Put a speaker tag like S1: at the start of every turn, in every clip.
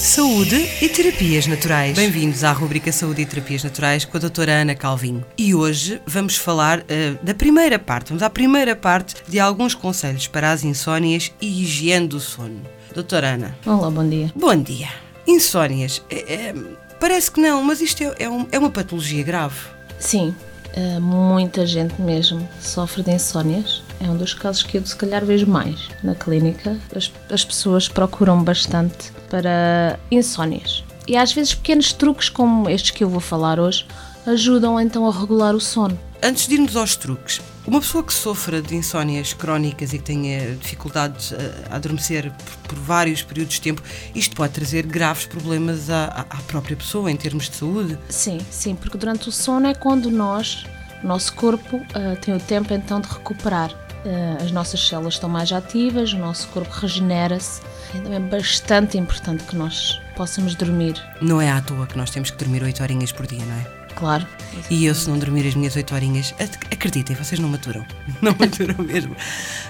S1: Saúde e Terapias Naturais. Bem-vindos à rubrica Saúde e Terapias Naturais com a doutora Ana Calvinho. E hoje vamos falar uh, da primeira parte, vamos à primeira parte de alguns conselhos para as insónias e higiene do sono. Doutora Ana.
S2: Olá, bom dia.
S1: Bom dia. Insónias. É, é, parece que não, mas isto é, é, um, é uma patologia grave.
S2: Sim, uh, muita gente mesmo sofre de insónias é um dos casos que eu, se calhar, vejo mais na clínica. As, as pessoas procuram bastante para insónias. E às vezes pequenos truques como estes que eu vou falar hoje ajudam então a regular o sono.
S1: Antes de irmos aos truques, uma pessoa que sofra de insónias crónicas e que tenha dificuldades a adormecer por, vários períodos de tempo, isto pode trazer graves problemas à, à própria pessoa em termos de saúde?
S2: Sim, sim, porque durante o sono é quando nós, o nosso corpo, uh, tem o tempo então de recuperar. Uh, as nossas células estão mais ativas, o nosso corpo regenera-se. Então é bastante importante que nós possamos dormir.
S1: Não é à toa que nós temos que dormir 8 horinhas por dia, não é?
S2: Claro.
S1: E eu, se não dormir as minhas 8 horinhas, acreditem, vocês não maturam. Não maturam mesmo.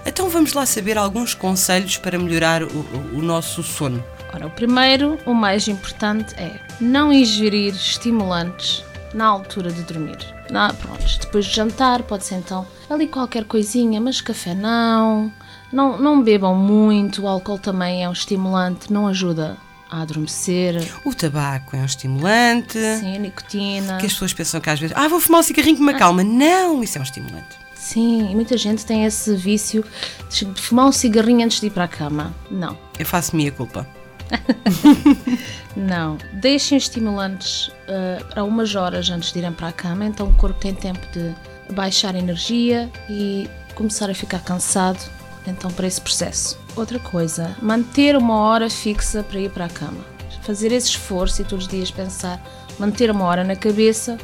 S1: Então vamos lá saber alguns conselhos para melhorar o, o, o nosso sono.
S2: Ora, o primeiro, o mais importante, é não ingerir estimulantes na altura de dormir. Na, pronto, depois de jantar, pode ser então ali qualquer coisinha, mas café não. Não, não bebam muito, o álcool também é um estimulante, não ajuda a adormecer.
S1: O tabaco é um estimulante.
S2: Sim, a nicotina.
S1: Que as pessoas pensam que às vezes, ah, vou fumar um cigarrinho que me acalma. Não, isso é um estimulante.
S2: Sim, e muita gente tem esse vício de fumar um cigarrinho antes de ir para a cama. Não.
S1: Eu faço minha culpa.
S2: não. Deixem estimulantes uh, para umas horas antes de irem para a cama, então o corpo tem tempo de baixar energia e começar a ficar cansado, então para esse processo. Outra coisa, manter uma hora fixa para ir para a cama. Fazer esse esforço e todos os dias pensar, manter uma hora na cabeça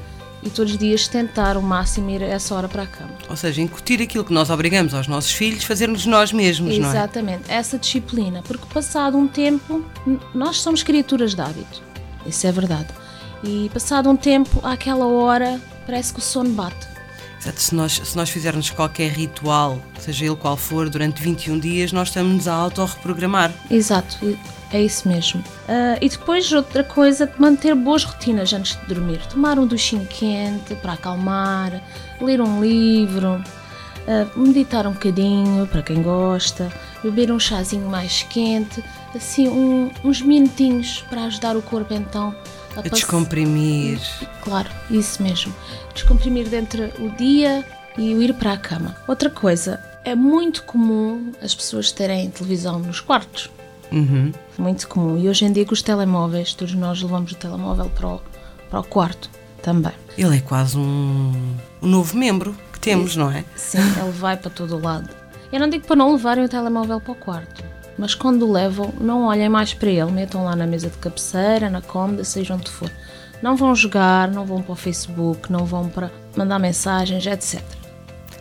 S2: e todos os dias tentar o máximo ir a essa hora para a cama.
S1: Ou seja, incutir aquilo que nós obrigamos aos nossos filhos, fazermos nós mesmos,
S2: Exatamente,
S1: não é?
S2: Exatamente, essa disciplina, porque passado um tempo, nós somos criaturas de hábito, isso é verdade. E passado um tempo, àquela hora, parece que o sono bate.
S1: Se nós, se nós fizermos qualquer ritual, seja ele qual for, durante 21 dias, nós estamos a auto-reprogramar.
S2: Exato, é isso mesmo. Uh, e depois, outra coisa, manter boas rotinas antes de dormir. Tomar um duchinho quente para acalmar, ler um livro, uh, meditar um bocadinho para quem gosta, beber um chazinho mais quente, assim, um, uns minutinhos para ajudar o corpo então
S1: a, a descomprimir.
S2: Claro, isso mesmo. Descomprimir dentro o dia e o ir para a cama. Outra coisa, é muito comum as pessoas terem televisão nos quartos.
S1: Uhum.
S2: Muito comum. E hoje em dia com os telemóveis, todos nós levamos o telemóvel para o, para o quarto também.
S1: Ele é quase um, um novo membro que temos, não é?
S2: Sim, ele vai para todo o lado. Eu não digo para não levarem o telemóvel para o quarto mas quando o levam, não olhem mais para ele, metam lá na mesa de cabeceira, na cômoda, seja onde for. Não vão jogar, não vão para o Facebook, não vão para mandar mensagens, etc.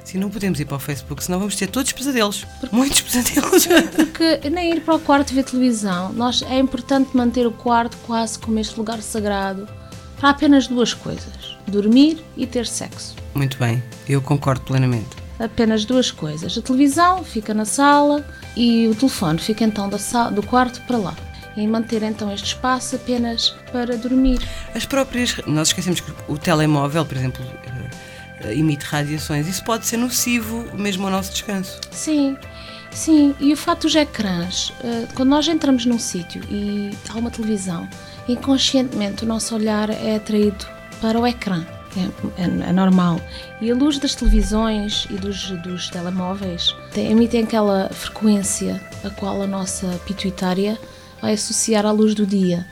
S1: Sim, não podemos ir para o Facebook, senão vamos ter todos pesadelos. Porque, muitos pesadelos.
S2: Porque nem ir para o quarto ver televisão. Nós, é importante manter o quarto quase como este lugar sagrado para apenas duas coisas: dormir e ter sexo.
S1: Muito bem, eu concordo plenamente
S2: apenas duas coisas. A televisão fica na sala e o telefone fica então do quarto para lá. E manter então este espaço apenas para dormir.
S1: As próprias. Nós esquecemos que o telemóvel, por exemplo, eh, emite radiações. Isso pode ser nocivo mesmo ao nosso descanso.
S2: Sim, sim. E o fato dos ecrãs, eh, quando nós entramos num sítio e há uma televisão, inconscientemente o nosso olhar é atraído para o ecrã é, é, é, normal. E a luz das televisões e dos, dos telemóveis tem, emitem aquela frequência a qual a nossa pituitária vai associar à luz do dia,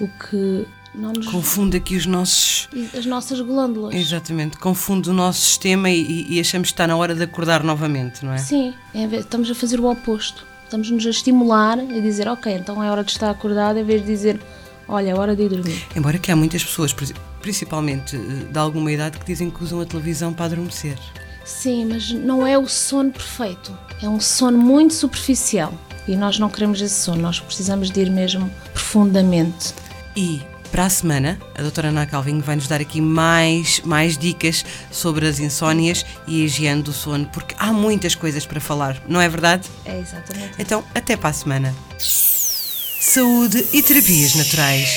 S2: o que não nos...
S1: Confunde aqui os nossos...
S2: As nossas glândulas.
S1: Exatamente, confunde o nosso sistema e, e achamos que está na hora de acordar novamente, não é?
S2: Sim, é, estamos a fazer o oposto. Estamos-nos a estimular, a dizer, ok, então é hora de estar acordado, em vez de dizer, olha, é hora de ir dormir.
S1: Embora que há muitas pessoas, principalmente eh, de alguma idade, que dizem que usam a televisão para adormecer.
S2: Sim, mas não é o sono perfeito. É um sono muito superficial. E nós não queremos esse sono, nós precisamos de ir mesmo profundamente.
S1: E para a semana, a doutora Ana Calvinho vai nos dar aqui mais, mais dicas sobre as insónias e a higiene do sono, porque há muitas coisas para falar, não é verdade?
S2: É exatamente.
S1: Então, até para a semana. Saúde e terapias naturais,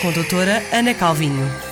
S1: com a doutora Ana Calvinho.